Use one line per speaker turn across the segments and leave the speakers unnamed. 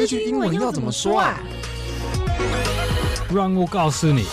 这句英文要怎么说啊？
让我告诉你。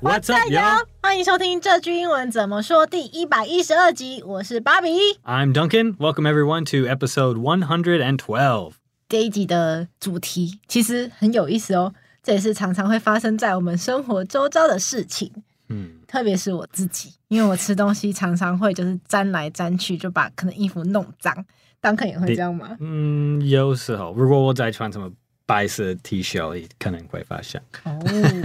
What's up, yo?
欢迎收听这句英文怎么说第一百一十二集。我是芭比
，I'm Duncan. Welcome everyone to episode one hundred and twelve.
这一集的主题其实很有意思哦，这也是常常会发生在我们生活周遭的事情。嗯，特别是我自己，因为我吃东西常常会就是沾来沾去，就把可能衣服弄脏。Duncan 也会这样吗？
嗯，有时候如果我在穿什么白色 T 恤，可能会发生。哦。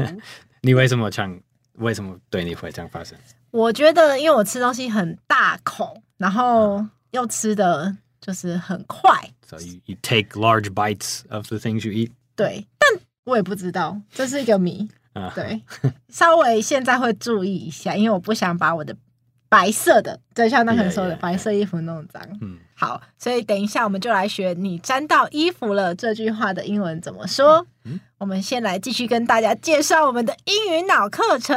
你为什么这样？为什么对你会这样发生？
我觉得，因为我吃东西很大口，然后又吃的就是很快。
So you, you take large bites of the things you eat.
对，但我也不知道，这是一个谜。对，稍微现在会注意一下，因为我不想把我的。白色的，就像那个人说的，yeah, yeah, yeah. 白色衣服弄脏。嗯，好，所以等一下我们就来学“你沾到衣服了”这句话的英文怎么说。嗯，我们先来继续跟大家介绍我们的英语脑课程。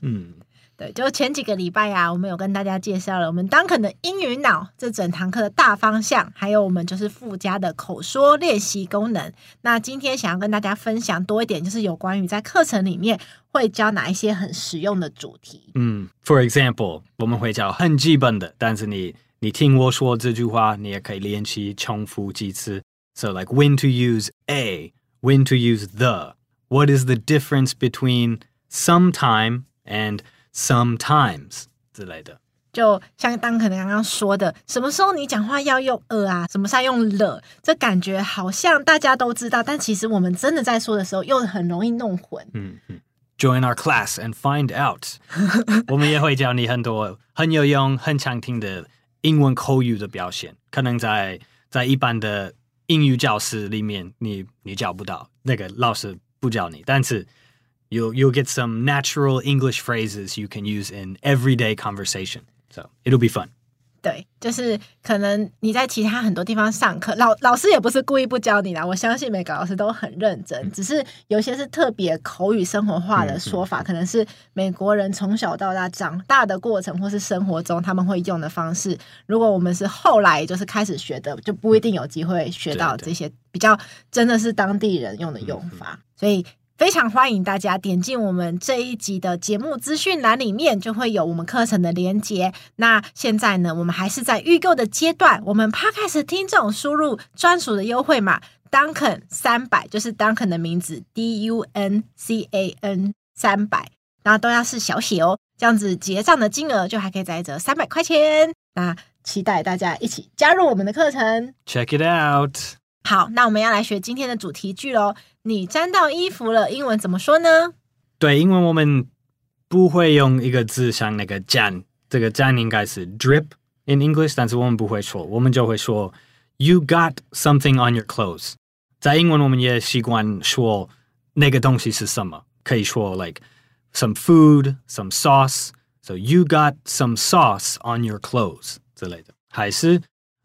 嗯。对，就前几个礼拜呀、啊，我们有跟大家介绍了我们 Duncan 的英语脑这整堂课的大方向，还有我们就是附加的口说练习功能。那今天想要跟大家分享多一点，就是有关于在课程里面会教哪一些很实用的主题。
嗯，For example，我们会教很基本的，但是你你听我说这句话，你也可以练习重复几次。So like when to use a, when to use the, what is the difference between sometime and Sometimes 之类的，
就像当可能刚刚说的，什么时候你讲话要用呃啊，什么时候用了，这感觉好像大家都知道，但其实我们真的在说的时候，又很容易弄混。
嗯嗯，Join our class and find out。我们也会教你很多很有用、很常听的英文口语的表现，可能在在一般的英语教室里面你，你你教不到，那个老师不教你，但是。You'll you'll get some natural English phrases you can use in everyday conversation. So it'll be fun.
对，就是可能你在其他很多地方上课，老老师也不是故意不教你的。我相信每个老师都很认真，嗯、只是有些是特别口语生活化的说法，嗯嗯、可能是美国人从小到大长大的过程，或是生活中他们会用的方式。如果我们是后来就是开始学的，就不一定有机会学到这些比较真的是当地人用的用法，嗯嗯、所以。非常欢迎大家点进我们这一集的节目资讯栏里面，就会有我们课程的连接。那现在呢，我们还是在预购的阶段。我们 Podcast 听众输入专属的优惠码 Duncan 三百，就是 Duncan 的名字 D U N C A N 三百，然后都要是小写哦，这样子结账的金额就还可以再折三百块钱。那期待大家一起加入我们的课程
，Check it out。
好，那我们要来学今天的主题句喽。你沾到衣服了，英文怎么说呢？
对，因为我们不会用一个字像那个沾，这个沾应该是 drip in English，但是我们不会说，我们就会说 You got something on your clothes。在英文我们也习惯说那个东西是什么，可以说 like some food, some sauce。So you got some sauce on your clothes 之类的。还是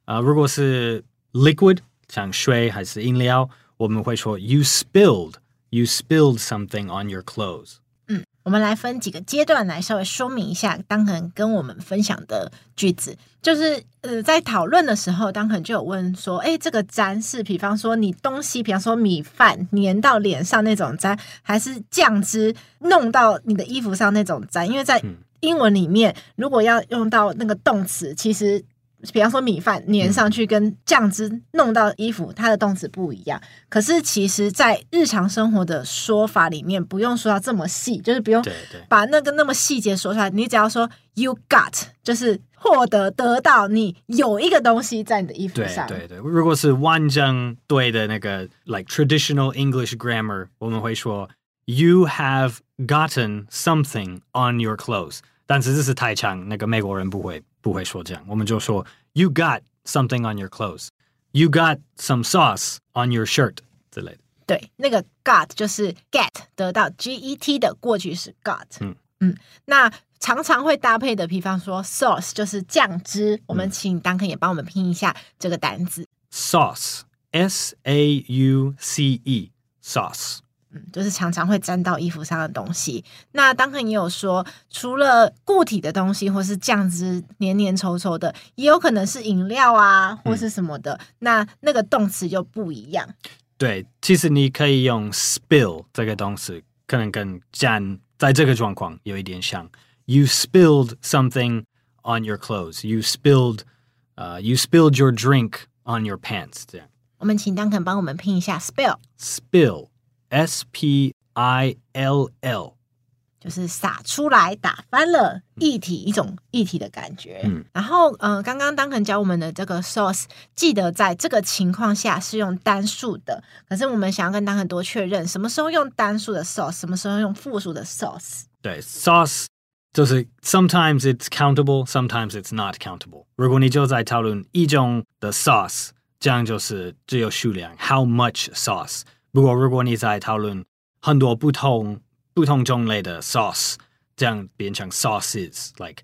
啊、如果是 liquid。像水还是饮料，我们会说 you spilled, you spilled something on your clothes。
嗯，我们来分几个阶段来稍微说明一下，当肯跟我们分享的句子，就是呃，在讨论的时候，当肯就有问说，哎，这个沾是，比方说你东西，比方说米饭粘到脸上那种沾，还是酱汁弄到你的衣服上那种沾？因为在英文里面，如果要用到那个动词，其实。比方说米饭粘上去跟酱汁弄到衣服，它的动词不一样。可是其实，在日常生活的说法里面，不用说到这么细，就是不用把那个那么细节说出来。你只要说 you got，就是获得得到，你有一个东西在你的衣服上。
对对对，如果是完整对的那个 like traditional English grammar，我们会说 you have gotten something on your clothes。但是这是太长，那个美国人不会。不会说这样，我们就说 You got something on your clothes. You got some sauce on your shirt 之类的。
对，那个 got 就是 get 得到 G E T 的过去式 got。嗯嗯，那常常会搭配的，比方说 sauce 就是酱汁。嗯、我们请 Duncan 也帮我们拼一下这个单字
sauce S A U C E sauce。
嗯，就是常常会沾到衣服上的东西。那当然也有说，除了固体的东西或是酱汁黏黏稠稠的，也有可能是饮料啊或是什么的。嗯、那那个动词就不一样。
对，其实你可以用 spill 这个动词，可能跟沾在这个状况有一点像。You spilled something on your clothes. You spilled, uh, you spilled your drink on your pants. 这样。
我们请 Duncan 帮我们拼一下 spill。
Spill。S P I L L，
就是洒出来、打翻了液体，一种液体的感觉。嗯，然后呃，刚刚 Duncan 教我们的这个 sauce，记得在这个情况下是用单数的。可是我们想要跟 Duncan 多确认，什么时候用单数的 sauce，什么时候用复数的 sauce？
对，sauce 就是 sometimes it's countable，sometimes it's not countable。如果你就在讨论一种的 sauce，这样就是只有数量，how much sauce。不过，如果你在讨论很多不同不同种类的 sauce，这样变成 sauces，like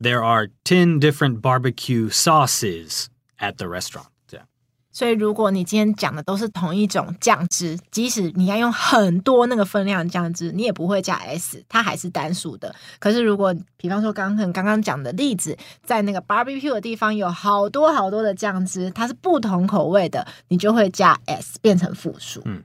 there are ten different barbecue sauces at the restaurant。这样，
所以如果你今天讲的都是同一种酱汁，即使你要用很多那个分量的酱汁，你也不会加 s，它还是单数的。可是如果比方说刚刚刚刚讲的例子，在那个 barbecue 的地方有好多好多的酱汁，它是不同口味的，你就会加 s 变成复数。嗯。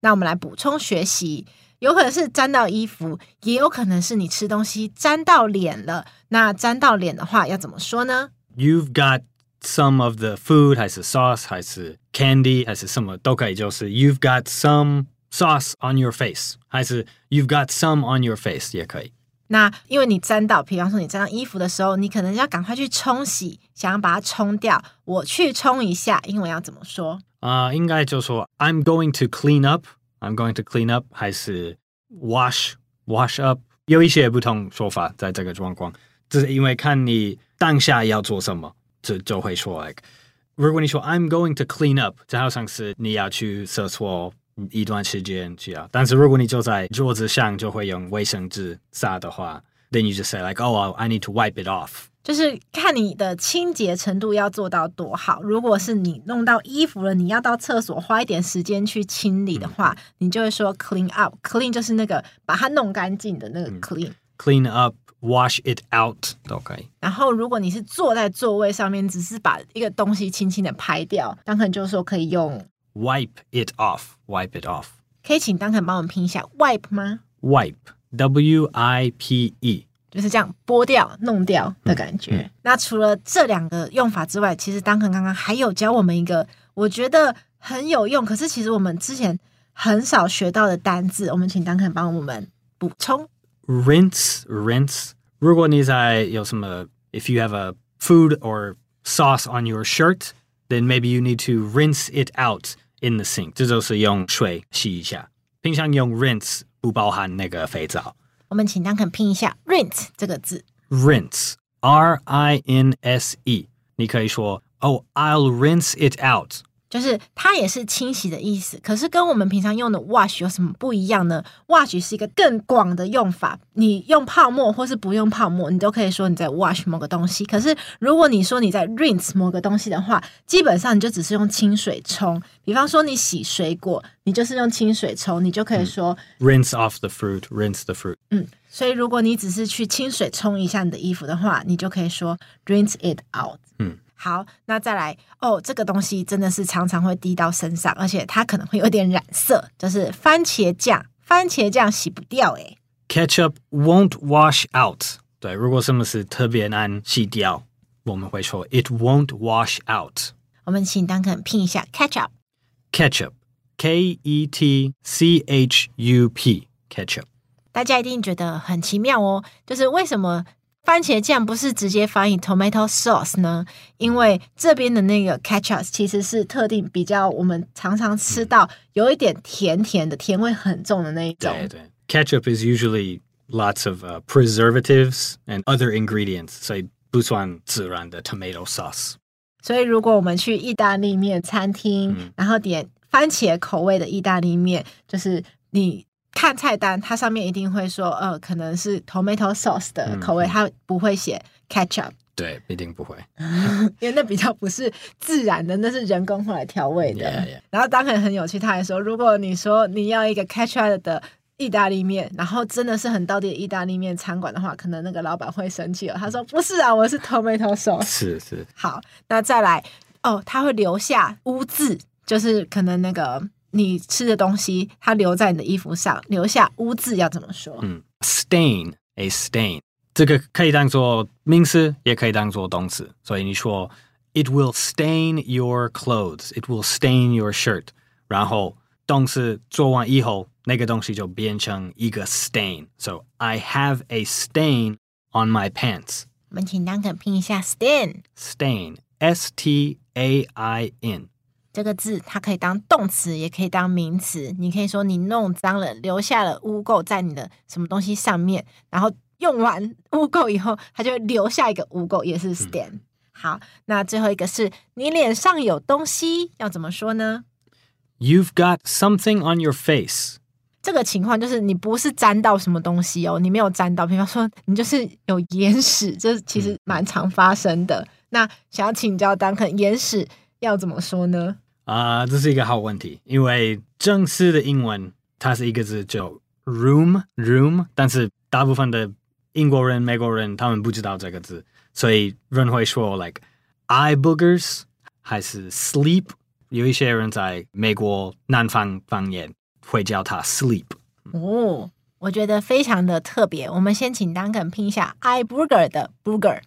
那我们来补充学习，有可能是沾到衣服，也有可能是你吃东西沾到脸了。那沾到脸的话要怎么说呢
？You've got some of the food，还是 sauce，还是 candy，还是什么都可以。就是 You've got some sauce on your face，还是 You've got some on your face 也可以。
那因为你沾到，比方说你沾到衣服的时候，你可能要赶快去冲洗，想要把它冲掉。我去冲一下，英文要怎么说？
啊应该就说 I'm going to clean up. I'm going to clean up，还是 wash wash up？有一些不同说法在这个状况，这是因为看你当下要做什么，就就会说 like，如果你说 I'm going to clean up，这好像是你要去厕所一段时间去啊。但是如果你坐在桌子上，就会用卫生纸擦的话，then you just say like oh I need to wipe it off。
就是看你的清洁程度要做到多好。如果是你弄到衣服了，你要到厕所花一点时间去清理的话，嗯、你就会说 clean up。clean 就是那个把它弄干净的那个 clean。
clean up，wash it out 都可以。
然后如果你是坐在座位上面，只是把一个东西轻轻的拍掉，那可能就是说可以用
wipe it off，wipe it off。
可以请当肯帮我们拼一下 wipe 吗？
wipe，w i p e。
就是这样剥掉、弄掉的感觉。嗯嗯、那除了这两个用法之外，其实 Duncan 刚刚还有教我们一个，我觉得很有用，可是其实我们之前很少学到的单字。我们请 Duncan 帮我们补充。
Rinse, rinse。如果你在有什么，if you have a food or sauce on your shirt, then maybe you need to rinse it out in the sink。这就是用水洗一下。平常用 rinse 不包含那个肥皂。
我们请 Duncan 拼一下 rinse 这个字。
rinse，R I N S E。你可以说，Oh, I'll rinse it out。
就是它也是清洗的意思，可是跟我们平常用的 wash 有什么不一样呢？wash 是一个更广的用法，你用泡沫或是不用泡沫，你都可以说你在 wash 某个东西。可是如果你说你在 rinse 某个东西的话，基本上你就只是用清水冲。比方说你洗水果，你就是用清水冲，你就可以说、
嗯、rinse off the fruit，rinse the fruit。
嗯，所以如果你只是去清水冲一下你的衣服的话，你就可以说 rinse it out。嗯。好，那再来哦，这个东西真的是常常会滴到身上，而且它可能会有点染色，就是番茄酱。番茄酱洗不掉诶。
Ketchup won't wash out。对，如果什么是特别难洗掉，我们会说 it won't wash out。
我们请 Duncan 拼一下 ketchup。
Ketchup，K E T C H U P，ketchup。
大家一定觉得很奇妙哦，就是为什么？番茄酱不是直接翻译 tomato sauce 呢？因为这边的那个 ketchup 其实是特定比较我们常常吃到有一点甜甜的甜味很重的那一种。
对对，ketchup is usually lots of、uh, preservatives and other ingredients，所以不算自然的 tomato sauce。
所以如果我们去意大利面餐厅，嗯、然后点番茄口味的意大利面，就是你。看菜单，它上面一定会说，呃，可能是 tomato sauce 的口味，嗯、它不会写 ketchup。
对，一定不会，
因为那比较不是自然的，那是人工后来调味的。
Yeah, yeah.
然后当然很有趣，他还说，如果你说你要一个 Catch Up 的意大利面，然后真的是很道地的意大利面餐馆的话，可能那个老板会生气了。他说不是啊，我是 Tomato sauce。
是是。
好，那再来哦，他会留下污渍，就是可能那个你吃的东西，它留在你的衣服上，留下污渍要怎么说？
嗯，stain，a stain。这个可以当做名词，也可以当做动词。所以你说，It will stain your clothes. It will stain your shirt. 然后动词做完以后，那个东西就变成一个 stain. So I have a stain on my pants.
我们请 Duncan 拼一下 stain。
stain，s t a i n。
这个字它可以当动词，也可以当名词。你可以说你弄脏了，留下了污垢在你的什么东西上面，然后。用完污垢以后，它就会留下一个污垢，也是 stain。嗯、好，那最后一个是你脸上有东西，要怎么说呢
？You've got something on your face。
这个情况就是你不是沾到什么东西哦，你没有沾到，比方说你就是有眼屎，这其实蛮常发生的。嗯、那想要请教 Duncan，眼屎要怎么说呢？
啊、uh，这是一个好问题，因为正式的英文它是一个字叫 room room，但是大部分的英国人、美国人，他们不知道这个字，所以人会说 like eye boogers 还是 sleep。有一些人在美国南方方言会叫它 sleep。
哦，我觉得非常的特别。我们先请 Duncan 拼一下 eye booger 的 booger。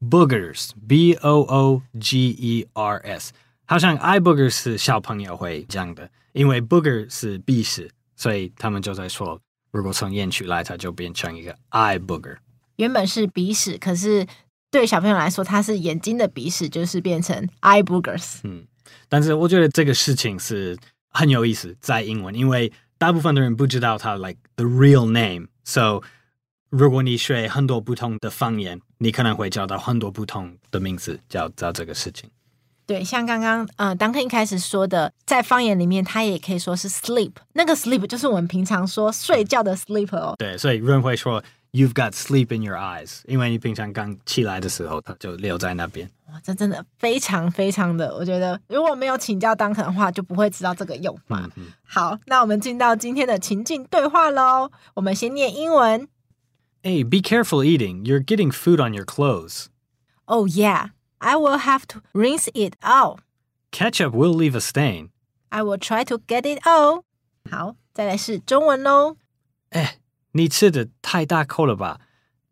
boogers，b o o g e r s，好像 eye boogers 是小朋友会讲的，因为 booger 是鼻屎，所以他们就在说。如果从眼区来，它就变成一个 eye booger。
原本是鼻屎，可是对小朋友来说，它是眼睛的鼻屎，就是变成 eye boogers。
嗯，但是我觉得这个事情是很有意思，在英文，因为大部分的人不知道它 like the real name。So 如果你学很多不同的方言，你可能会找到很多不同的名字叫叫这个事情。
对，像刚刚呃，Duncan 一开始说的，在方言里面，它也可以说是 sleep。那个 sleep 就是我们平常说睡觉的 sleep 哦。
对，所以润会说 you've got sleep in your eyes，因为你平常刚起来的时候，它就留在那边。
哇，这真的非常非常的，我觉得如果没有请教 Duncan 的话，就不会知道这个用法。好，那我们进到今天的情境对话喽。我们先念英文。
Hey, be careful eating. You're getting food on your clothes.
Oh yeah. I will have to rinse it out.
Ketchup will leave a stain.
I will try to get it out. 好，再来是中文喽。
哎，你吃的太大口了吧？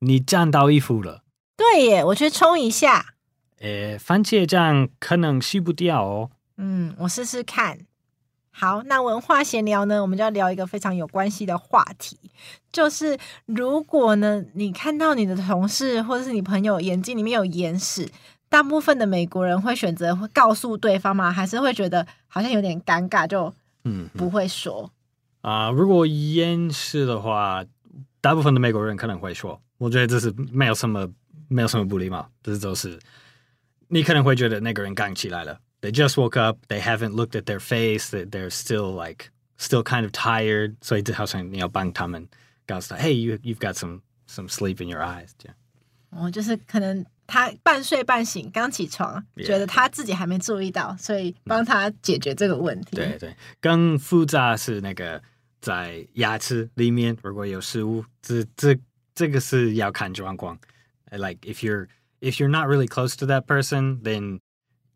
你沾到衣服了。
对耶，我去冲一下。
哎，番茄酱可能洗不掉哦。
嗯，我试试看。好，那文化闲聊呢，我们就要聊一个非常有关系的话题，就是如果呢，你看到你的同事或者是你朋友眼睛里面有眼屎。大部分的美国人会选择会告诉对方吗？还是会觉得好像有点尴尬，就嗯不会说
啊、嗯呃？如果掩饰的话，大部分的美国人可能会说。我觉得这是没有什么没有什么不礼貌，这就是你可能会觉得那个人刚起来了，They just woke up, they haven't looked at their face, they're still like still kind of tired，所以就好像你要帮他们告诉他，Hey, you you've got some some sleep in your eyes，这样。
哦，就是可能。他半睡半醒，刚起床觉得他自己还没注意到，所以帮他解决这个问题。
对对，更复杂是那个在牙齿里面如果有食物，这这这个是要看状况。Like if you're if you're not really close to that person, then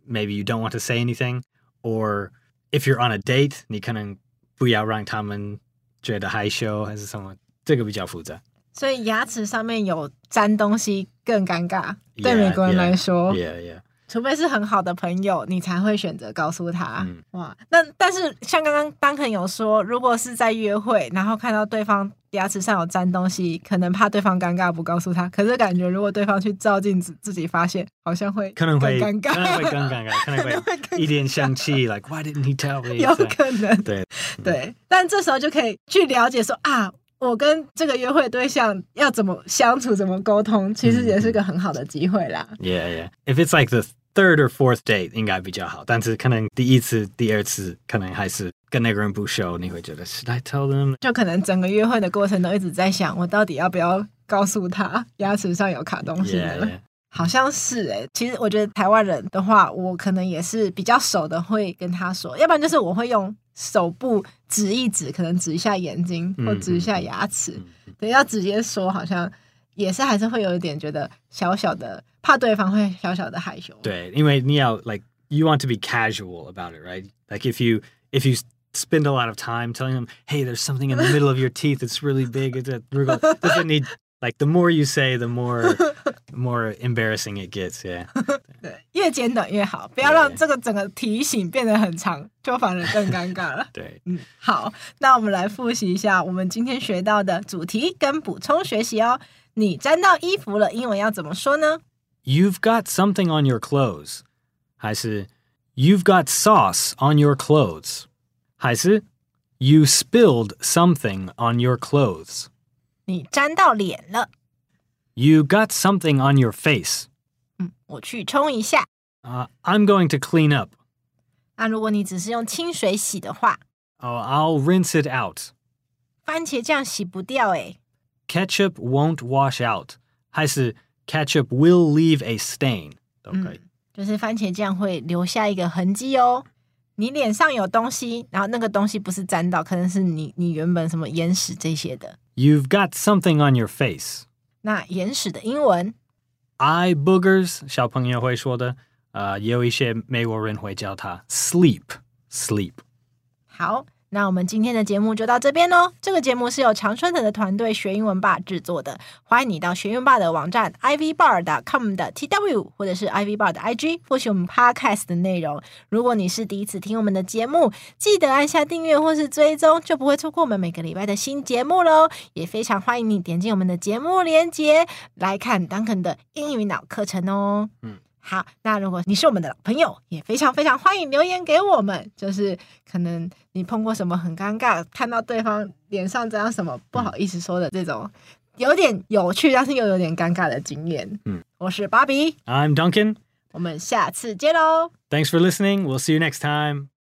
maybe you don't want to say anything. Or if you're on a date，你可能不要让他们觉得害羞还是什么，这个比较复杂。
所以牙齿上面有粘东西更尴尬，yeah, 对美国人来说
yeah, yeah, yeah.
除非是很好的朋友，你才会选择告诉他。
嗯、
哇，那但是像刚刚 Duncan 有说，如果是在约会，然后看到对方牙齿上有沾东西，可能怕对方尴尬不告诉他。可是感觉如果对方去照镜子，自己发现，好像会
可能会
尴尬，
可能会更尴尬，可能会一脸生气，like Why didn't he tell me？
有可能，
对
对，但这时候就可以去了解说啊。我跟这个约会对象要怎么相处，怎么沟通，其实也是个很好的机会啦。
Yeah, yeah. If it's like the third or fourth date，应该比较好。但是可能第一次、第二次，可能还是跟那个人不熟，你会觉得 Should I tell them？
就可能整个约会的过程都一直在想，我到底要不要告诉他牙齿上有卡东西呢
？Yeah, yeah.
好像是哎、欸，其实我觉得台湾人的话，我可能也是比较熟的，会跟他说，要不然就是我会用手部指一指，可能指一下眼睛或指一下牙齿。对，要直接说，好像也是还是会有一点觉得小小的怕对方会小小的害羞。
对，因为你要 like you want to be casual about it, right? Like if you if you spend a lot of time telling them, hey, there's something in the middle of your teeth, it's really big. It's a 如果就是你 like the more you say, the more more embarrassing it gets. Yeah.
对，越简短越好，不要让这个整个提醒变得很长，就反而更尴尬了。
对，
嗯，好，那我们来复习一下我们今天学到的主题跟补充学习哦。你沾到衣服了，英文要怎么说呢？
You've got something on your clothes，还是 You've got sauce on your clothes，还是 You spilled something on your clothes。
你沾到脸了。
You got something on your face。
嗯，我去冲一下。
Uh, I'm going to clean up。
那如果你只是用清水洗的话
，Oh, I'll rinse it out。
番茄酱洗不掉诶。
Ketchup won't wash out，还是 Ketchup will leave a stain 都可以。
嗯，就是番茄酱会留下一个痕迹哦。你脸上有东西，然后那个东西不是沾到，可能是你你原本什么眼屎这些的。
You've got something on your face。
那眼屎的英文，
eye boogers，小朋友会说的，呃，也有一些美国人会叫它 sleep sleep。
好。 那我们今天的节目就到这边喽。这个节目是由常春藤的团队学英文吧制作的。欢迎你到学英文吧的网站 ivbar.com 的 tw 或者是 ivbar 的 IG，复习我们 podcast 的内容。如果你是第一次听我们的节目，记得按下订阅或是追踪，就不会错过我们每个礼拜的新节目喽。也非常欢迎你点进我们的节目链接来看 Duncan 的英语脑课程哦。嗯。好，那如果你是我们的老朋友，也非常非常欢迎留言给我们。就是可能你碰过什么很尴尬，看到对方脸上这样什么不好意思说的这种，有点有趣但是又有点尴尬的经验。嗯，我是芭比，I'm
Duncan，
我们下次见喽。
Thanks for listening. We'll see you next time.